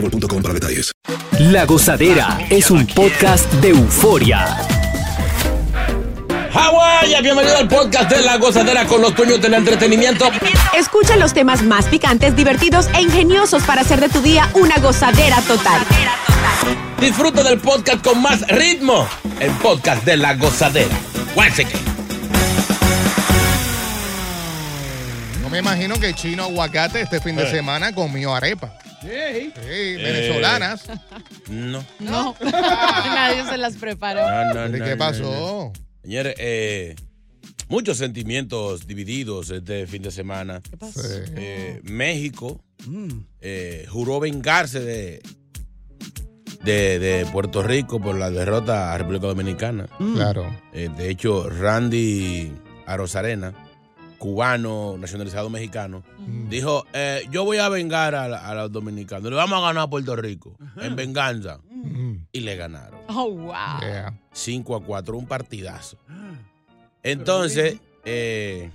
boostmobile.com para detalles. La Gozadera es un podcast de euforia. Hawái, bienvenido al podcast de La Gozadera con los dueños del entretenimiento. Escucha los temas más picantes, divertidos e ingeniosos para hacer de tu día una gozadera total. Disfruta del podcast con más ritmo. El podcast de La Gozadera. No me imagino que Chino Aguacate este fin de Eh. semana comió arepa. Sí. Sí, venezolanas. No. No, nadie se las preparó. No, no, ¿Y no, qué no, pasó? no. Señores, eh, muchos sentimientos divididos este fin de semana. ¿Qué pasó? Sí. Eh, México eh, juró vengarse de, de, de Puerto Rico por la derrota a República Dominicana. Claro. Eh, de hecho, Randy Arozarena, cubano, nacionalizado mexicano, dijo, eh, yo voy a vengar a, la- a los dominicanos. Le vamos a ganar a Puerto Rico en venganza. Mm, Y le ganaron. Oh, wow. yeah. 5 a 4, un partidazo. Entonces, eh,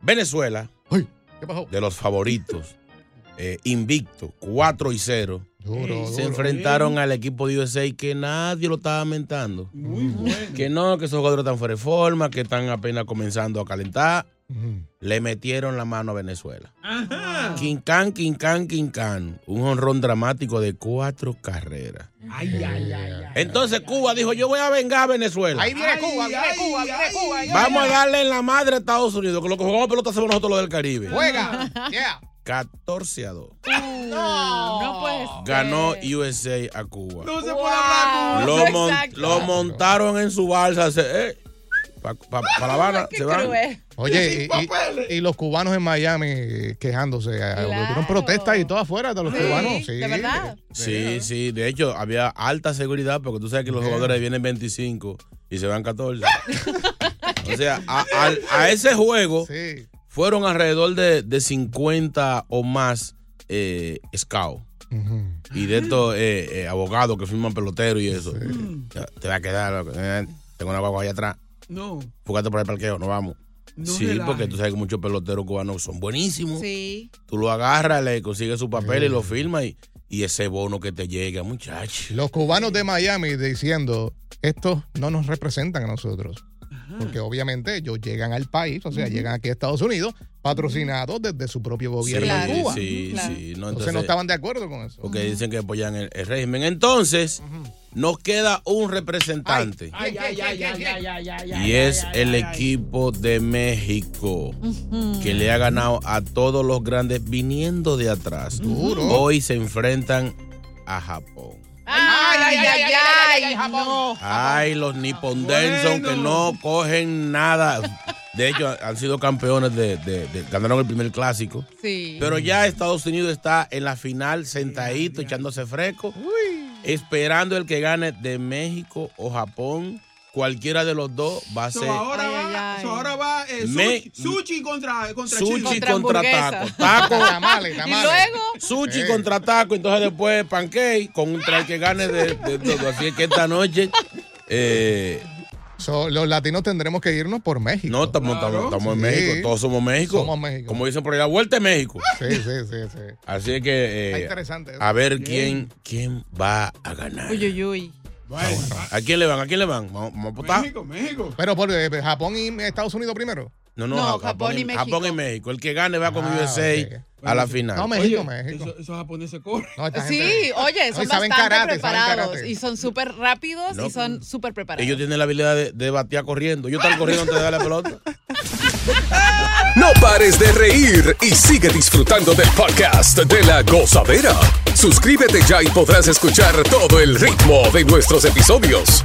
Venezuela, Ay, ¿Qué pasó? de los favoritos, eh, invicto, 4 y 0, Duro, se duro. enfrentaron al equipo de USA que nadie lo estaba mentando. Muy bueno. Que no, que esos jugadores están fuera de forma, que están apenas comenzando a calentar. Le metieron la mano a Venezuela. Ajá. Quincán, Quincán, Quincán. Un honrón dramático de cuatro carreras. Ay, ay, ay, ay. Entonces Cuba dijo, yo voy a vengar a Venezuela. Ahí viene Cuba, viene Cuba, viene Cuba. Vamos a darle en la madre a Estados Unidos, que lo que jugamos pelota hacemos nosotros los del Caribe. Juega. Yeah. 14 a 2. No, no puede ser. Ganó USA a Cuba. No se puede hablar Lo, mon- Exacto. lo montaron en su balsa. Para La Habana. Qué se van. cruel. Oye, y, y- y los cubanos en Miami quejándose. Hubieron protestas y todo afuera de los Sí, cubanos. Sí, de verdad. Sí, sí. De hecho, había alta seguridad porque tú sabes que los jugadores vienen 25 y se van 14. o sea, a, ese juego Sí. fueron alrededor de, de 50 o más eh, scouts. Y de estos eh, eh, abogados que firman pelotero y eso. Te, te va a quedar. Eh, tengo una guagua allá atrás. No. Fúgate por el parqueo, nos vamos. No sí, porque tú sabes que muchos peloteros cubanos son buenísimos. Sí. Tú lo agarras, le consigues su papel y lo firmas y, y ese bono que te llega, muchacho. Los cubanos de Miami diciendo, estos no nos representan a nosotros. Porque obviamente ellos llegan al país, o sea, llegan aquí a Estados Unidos, patrocinados desde su propio gobierno Claro. en Sí, Cuba. sí, Claro. sí. No, Entonces, entonces, no estaban de acuerdo con eso. porque dicen que apoyan el, el régimen. Entonces, nos queda un representante. Ay, ay, ay, ay, ay, ay, ay, Y es el equipo de México que le ha ganado a todos los grandes viniendo de atrás. Duro. Hoy se enfrentan a Japón. Ay, ay, ay, ay, ay, los Nippon Denson que no cogen nada. De hecho, han sido campeones de, de- de- ganaron el primer clásico. Sí. Pero ya Estados Unidos está en la final sentadito, echándose fresco, esperando el que gane de México o Japón. Cualquiera de los dos va a So, ser ahora, Ay, va, ay. so, ahora va eh, Me- sushi, contra, contra sushi chile. Contra taco. Taco, Tamales, Y luego, sushi Eh. contra taco. Entonces después pancake contra el que gane de, de todo. Así es que esta noche... eh, So, los latinos tendremos que irnos por México. no, estamos, estamos, estamos en Sí. México. Todos somos México. Somos México. Como dicen por allá, vuelta a México. Sí, sí, sí, sí. Así es que... Está eh, interesante. eso. a ver quién, quién va a ganar. uy, uy, uy. Bueno, ¿A quién le van? ¿A quién le van? Vamos, vamos a votar. México, México. Pero por eh, Japón y Estados Unidos primero. No, no, No, Ja- Japón y México. Japón y México. El que gane va con Ah, USA ok. a la final. No, México, Oye, México. eso- Esos japoneses corren. No, Sí, gente- oye, son bastante karate, preparados y son súper rápidos No, y son súper preparados. Ellos tienen la habilidad de, de batear corriendo. Yo estaba corriendo antes de darle la pelota. No pares de reír y sigue disfrutando del podcast de la gozadera. Suscríbete ya y podrás escuchar todo el ritmo de nuestros episodios.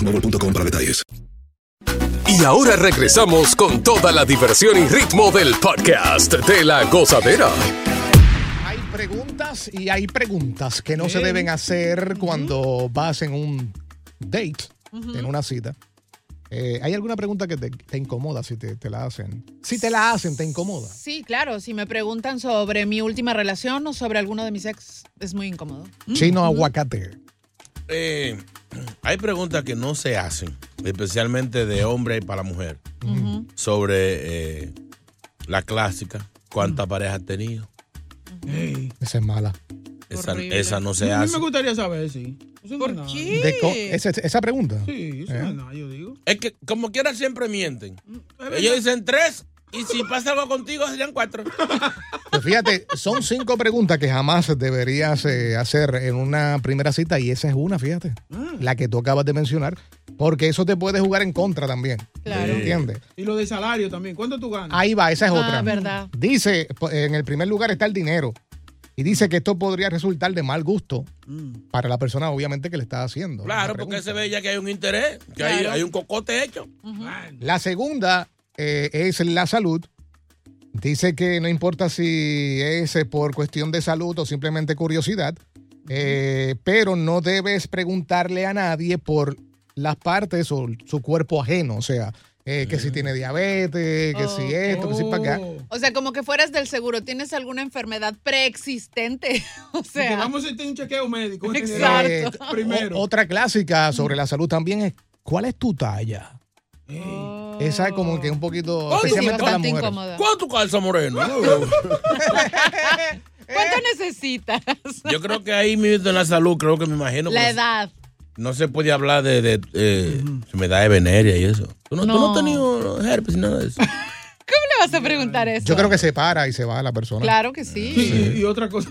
boostmobile.com para detalles. Y ahora regresamos con toda la diversión y ritmo del podcast de la gozadera. Hay preguntas y hay preguntas que no se deben hacer cuando vas en un date, en una cita. Eh, ¿Hay alguna pregunta que te, te incomoda si te, te la hacen? Si te la hacen, ¿te incomoda? Sí, claro, si me preguntan sobre mi última relación o sobre alguno de mis ex, es muy incómodo. Chino aguacate. Eh, hay preguntas que no se hacen, especialmente de hombre y para mujer, sobre eh, la clásica. ¿Cuántas parejas has tenido? Esa es mala. Esa, no se a mí hace. me gustaría saber, sí. Eso ¿Por qué? De esa, esa pregunta. Sí, eso ¿Eh? no es nada, yo digo. Es que como quiera siempre mienten. Es Ellos dicen tres y si pasa algo contigo serían cuatro. Pues fíjate, son cinco preguntas que jamás deberías eh, hacer en una primera cita y esa es una, fíjate, la que tú acabas de mencionar, porque eso te puede jugar en contra también. Claro. ¿Entiendes? Y lo de salario también. ¿Cuánto tú ganas? Ahí va, esa es Ah, otra. verdad. Dice, po- en el primer lugar está el dinero. Y dice que esto podría resultar de mal gusto para la persona, obviamente, que le está haciendo. Claro, la porque se ve ya que hay un interés, que Claro. hay un cocote hecho. La segunda eh, es la salud. Dice que no importa si es eh, por cuestión de salud o simplemente curiosidad, eh, pero no debes preguntarle a nadie por las partes o su cuerpo ajeno. O sea, eh, que si tiene diabetes, que si esto, que si para acá. O sea, como que fueras del seguro, ¿tienes alguna enfermedad preexistente? o Que sea, vamos a hacer un chequeo médico. Exacto. Eh, Primero. o- otra clásica sobre la salud también es, ¿cuál es tu talla? Esa es como que un poquito, especialmente para las mujeres. incómoda. ¿Cuánto calza moreno? ¿Cuánto necesitas? Yo creo que ahí mismo en la salud, creo que me imagino. La que edad. No se puede hablar de, de eh, enfermedad de veneria y eso. ¿Tú no, tú no No. has tenido herpes ni nada de eso? ¿Cómo le vas a preguntar eso? Yo creo que se para y se va la persona. Claro que sí. Y, y- y otra cosa.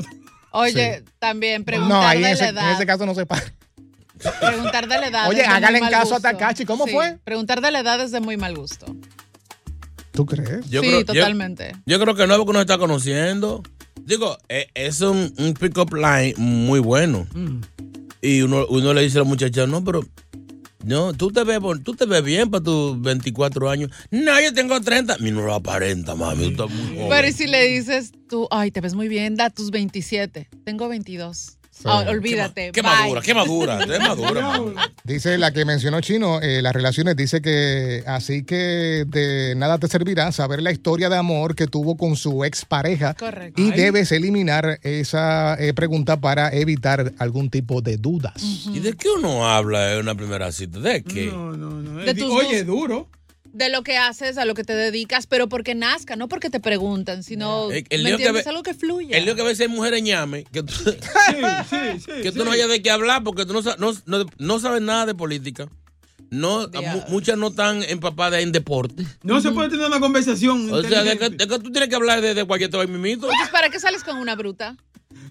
Oye, también No, preguntar ahí en de ese, la en edad. ese caso no se para. Preguntar de la edad. Oye, hágale mal caso a gusto. Takashi, ¿cómo Sí, fue? Preguntar de la edad es de muy mal gusto. ¿Tú crees? Yo sí, creo- totalmente. Yo, creo que no es porque nos está conociendo. Digo, eh, es un, un pick-up line muy bueno. Y uno, uno le dice a la muchacha, no, pero no, tú te ves, tú te ves bien para tus 24 años. No, yo tengo 30. Mi no lo aparenta, mami. Tú estás muy joven. Pero y si le dices tú, ay, te ves muy bien, da tus 27. Tengo 22. Ah, olvídate. Qué bye. madura, qué madura. Es madura, mami. Dice la que mencionó Chino, eh, las relaciones, dice que así que de nada te servirá saber la historia de amor que tuvo con su expareja. Correcto. Y Ay. debes eliminar esa eh, pregunta para evitar algún tipo de dudas. ¿Y de qué uno habla en una primera cita? ¿De qué? No, no, no. De tus Oye, duro. De lo que haces, a lo que te dedicas, pero porque nazca, no porque te preguntan, sino, El- el ¿me lío que entiendes? ve- Algo que fluya. El lío que a veces hay mujeres ñame, que tú, Sí, sí, sí. que tú sí. no hayas de qué hablar porque tú no, no, no, no sabes nada de política. No, muchas no están empapadas en deporte. No se puede tener una conversación. O sea, de que, de que tú tienes que hablar de, de cualquier todo mimito. Entonces, ¿para qué sales con una bruta?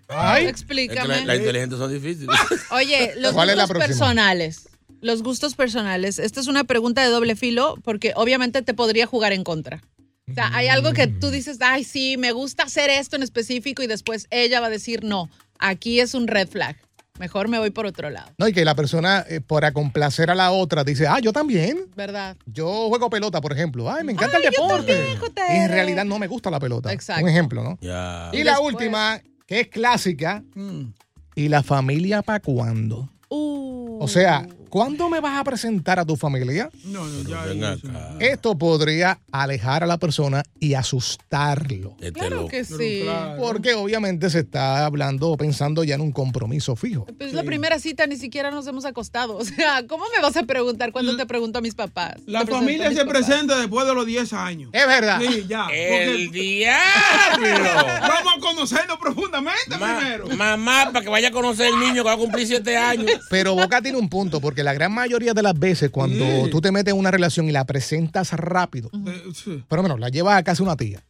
Ay, Es que Explícame. la- las inteligentes son difíciles. Oye, los ¿Cuál es la personales. Los gustos personales. Esta es una pregunta de doble filo porque obviamente te podría jugar en contra. O sea, hay algo que tú dices, ay, sí, me gusta hacer esto en específico y después ella va a decir, no, aquí es un red flag. Mejor me voy por otro lado. No, y que la persona, eh, por complacer a la otra, dice, ah, yo también. ¿Verdad? Yo juego pelota, por ejemplo. Ay, me encanta Ay, el yo deporte. también, JR. Y en realidad no me gusta la pelota. Exacto. Un ejemplo, ¿no? Ya. Y la Después- última, que es clásica, Mm. ¿y la familia para cuándo? Uh. O sea, ¿cuándo me vas a presentar a tu familia? No, no, ya. Acá. Esto podría alejar a la persona y asustarlo. Este Claro loco. que sí. claro. Porque obviamente se está hablando o pensando ya en un compromiso fijo. Pues la primera cita ni siquiera nos hemos acostado. O sea, ¿cómo me vas a preguntar cuando te pregunto a mis papás? La familia se papás. presenta después de los 10 años. Es verdad. Sí, ya. ¡El porque diablo! Vamos a conocernos profundamente Ma- primero. mamá, para que vaya a conocer el niño que va a cumplir siete años. Pero Boca tiene un punto, porque la gran mayoría de las veces cuando Sí. tú te metes en una relación y la presentas rápido, Eh, sí. pero menos, la llevas a casa una tía.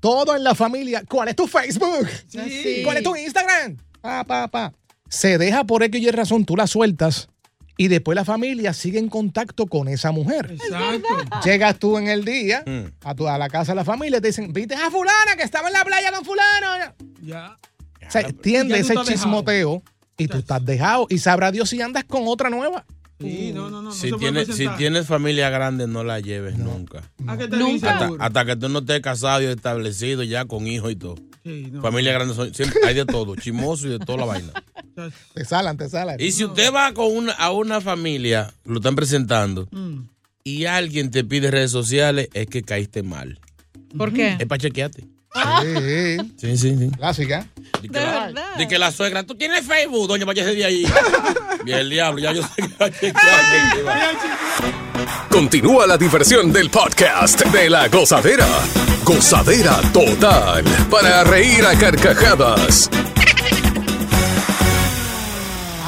Todo en la familia. ¿Cuál es tu Facebook? Sí. ¿Cuál es tu Instagram? Pa, pa, pa. Se deja por X y razón, tú la sueltas y después la familia sigue en contacto con esa mujer. Exacto. Llegas tú en el día Mm. a, tu- a la casa de la familia y te dicen, ¿viste a fulana que estaba en la playa con fulano? Ya. O sea, tiende ese chismoteo y tú estás dejado. Y sabrá Dios si andas con otra nueva. Sí, no, no, no. no Si tienes, si presentar. tienes familia grande, no la lleves nunca. ¿A qué te Nunca. Hasta, que tú no estés casado y establecido ya con hijos y todo. Sí, no. Familia grande, son- siempre hay de todo, chimoso y de toda la vaina. Te salan, te salan. Y si usted va con una, a una familia, lo están presentando, Mm. y alguien te pide redes sociales, es que caíste mal. ¿Por qué? Es para chequearte. Sí, Sí, sí, sí. clásica. De que, la, verdad. di que la suegra, tú tienes Facebook, doña, váyase de ahí. Bien, el diablo, ya yo sé que. Continúa la diversión del podcast de la gozadera. Gozadera total. Para reír a carcajadas.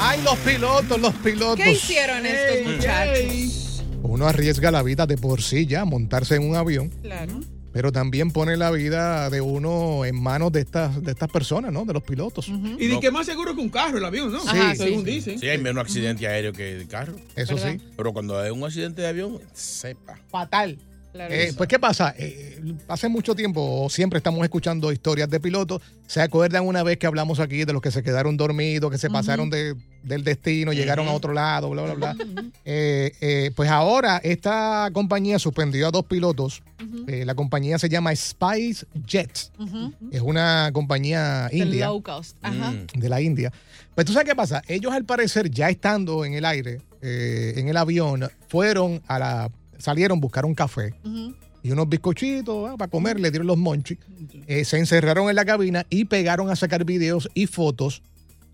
Ay, los pilotos, los pilotos. ¿Qué hicieron estos muchachos? Uno arriesga la vida de por sí ya, montarse en un avión, Claro. Pero también pone la vida de uno en manos de estas, de estas personas, ¿no? De los pilotos. Y de que más seguro que un carro, el avión, ¿no? Ajá, Según sí. dicen. Sí, hay menos accidente aéreo que de carro. Eso ¿Verdad? sí. Pero cuando hay un accidente de avión, sepa. Fatal. Claro. Eh, pues, ¿qué pasa? Eh, hace mucho tiempo, o siempre estamos escuchando historias de pilotos. ¿Se acuerdan una vez que hablamos aquí de los que se quedaron dormidos, que se pasaron de- del destino, llegaron a otro lado, bla, bla, bla? Eh, eh, pues ahora esta compañía suspendió a dos pilotos. Eh, la compañía se llama Spice Jets. Ujú. Es una compañía india. low cost. Ajá. Mm. de la India. Pues tú sabes qué pasa, ellos al parecer ya estando en el aire, eh, en el avión, fueron a la, salieron, buscaron café Ujú. y unos bizcochitos ah, para comer, le dieron los monchis, eh, se encerraron en la cabina y pegaron a sacar videos y fotos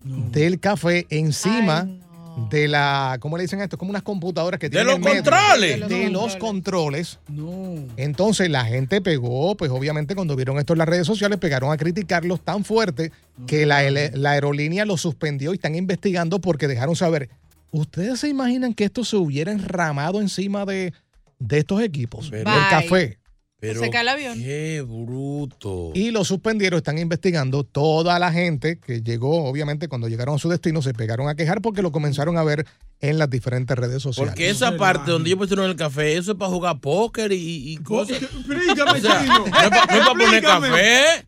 del café encima Ay, no. de la, ¿cómo le dicen esto? Como unas computadoras que ¡De tienen los en medio. controles! De los controles. No. Entonces la gente pegó, pues obviamente cuando vieron esto en las redes sociales, pegaron a criticarlos tan fuerte que la, la aerolínea los suspendió y están investigando porque dejaron saber. ¿Ustedes se imaginan que esto se hubiera enramado encima de, de estos equipos? Pero- del Bye. café. Pero Se cae el avión. qué bruto. Y los suspendieron, están investigando. Toda la gente que llegó, obviamente, cuando llegaron a su destino, se pegaron a quejar porque lo comenzaron a ver en las diferentes redes sociales. Porque esa parte donde ellos pusieron el café, eso es para jugar póker y, y cosas. Explícame, O sea, chino. no es para poner café.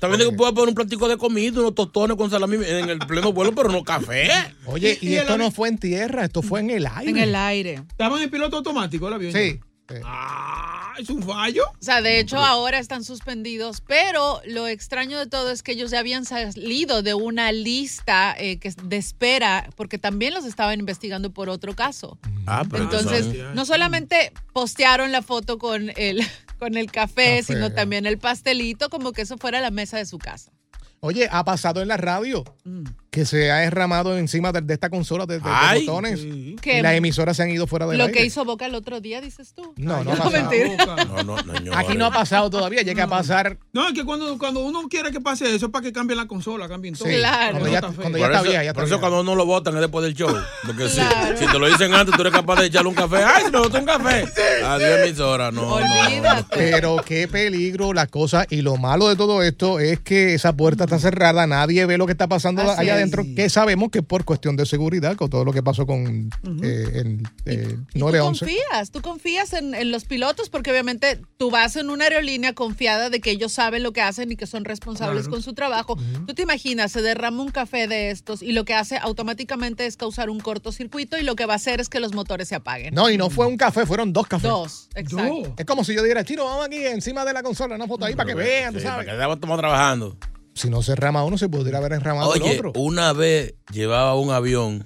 También que puede poner un platico de comida, unos tostones con salami en el pleno vuelo, pero no café. Oye, y, Y- y el esto no fue en tierra, esto fue en el aire. En el aire. Estaba en el piloto automático el avión. Sí. sí. Ah, es un fallo. O sea, de hecho ahora están suspendidos, pero lo extraño de todo es que ellos ya habían salido de una lista eh, que de espera, porque también los estaban investigando por otro caso. Ah, pero Entonces, no solamente postearon la foto con el, con el café, Café. sino también el pastelito, como que eso fuera la mesa de su casa. Oye, ha pasado en la radio Mm. Que se ha derramado encima de, de esta consola de, de- de Ay. botones Sí. Y las emisoras se han ido fuera del lo aire. que hizo Boca el otro día, dices tú. No, no Ay, ha pasado. mentira. boca. No, no, no. Aquí no ha pasado todavía, llega a pasar No, es que cuando, cuando uno quiere que pase eso es para que cambien la consola, cambien todo. Sí, Claro. cuando ya, Está feo. cuando ya Por está eso, vieja, ya por está eso vieja. cuando uno lo votan es después del show. Porque si- Claro. si, te lo dicen antes, tú eres capaz de echarle un café. ¡Ay, me botó un café! Adiós, emisora. No, no, no. Olvídate. Pero qué peligro las cosas. Y lo malo de todo esto es que esa puerta está cerrada, nadie ve lo que está pasando Así allá es. Adentro, que sabemos que por cuestión de seguridad, con todo lo que pasó con eh, el eh, Y tú 911. confías, tú confías en, en los pilotos porque obviamente tú vas en una aerolínea confiada de que ellos saben lo que hacen y que son responsables Claro. con su trabajo. Tú te imaginas, se derrama un café de estos y lo que hace automáticamente es causar un cortocircuito y lo que va a hacer es que los motores se apaguen. No, y no fue un café, fueron dos cafés. Dos, exacto. Es como si yo dijera, Chino, vamos aquí encima de la consola, una foto ahí para que vean, tú Sí, para sabes. que estamos trabajando. Si no se rama uno, se podría haber enramado el otro. una vez llevaba un avión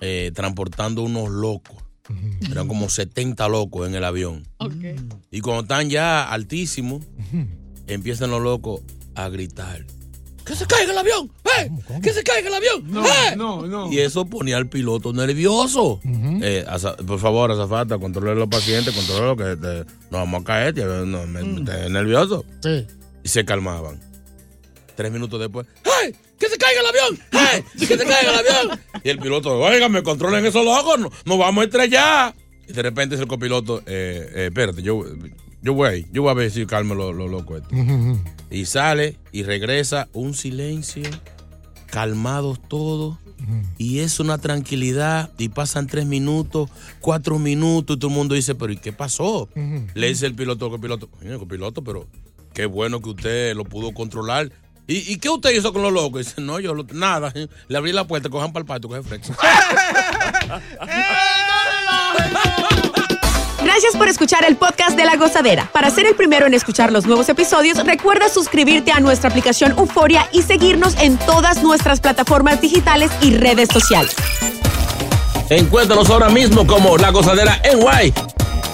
eh, transportando unos locos. Eran como 70 locos en el avión. Ok. Y cuando están ya altísimos, empiezan los locos a gritar. ¡Que se caiga el avión! ¡Eh! ¡Que se caiga el avión! No, ¡Eh! no, no. Y eso ponía al piloto nervioso. Eh, por favor, azafata, controle a los pacientes, controle lo que te- nos vamos a caer, tío, no, me, me- te- nervioso. Sí. Y se calmaban. Tres minutos después, ¡ay! ¡Que se caiga el avión! ¡Ay! ¡Que se caiga el avión! Y el piloto, oigan, me controlen esos locos, no- nos vamos a estrellar. Y de repente es el copiloto, eh, eh, espérate, yo, yo voy ahí, yo voy a ver si calmo lo, lo loco esto. Y sale y regresa un silencio, calmados todos. Y es una tranquilidad. Y pasan tres minutos, cuatro minutos. Y todo el mundo dice, pero ¿y qué pasó? Le dice el piloto al copiloto, "Coño, copiloto, pero qué bueno que usted lo pudo controlar. ¿Y, y qué usted hizo con los locos? Dice, no, yo lo- nada. Le abrí la puerta, cojan para el patio, cogen fresco. Gracias por escuchar el podcast de La Gozadera. Para ser el primero en escuchar los nuevos episodios, recuerda suscribirte a nuestra aplicación Euforia y seguirnos en todas nuestras plataformas digitales y redes sociales. Encuéntranos ahora mismo como La Gozadera en Guay.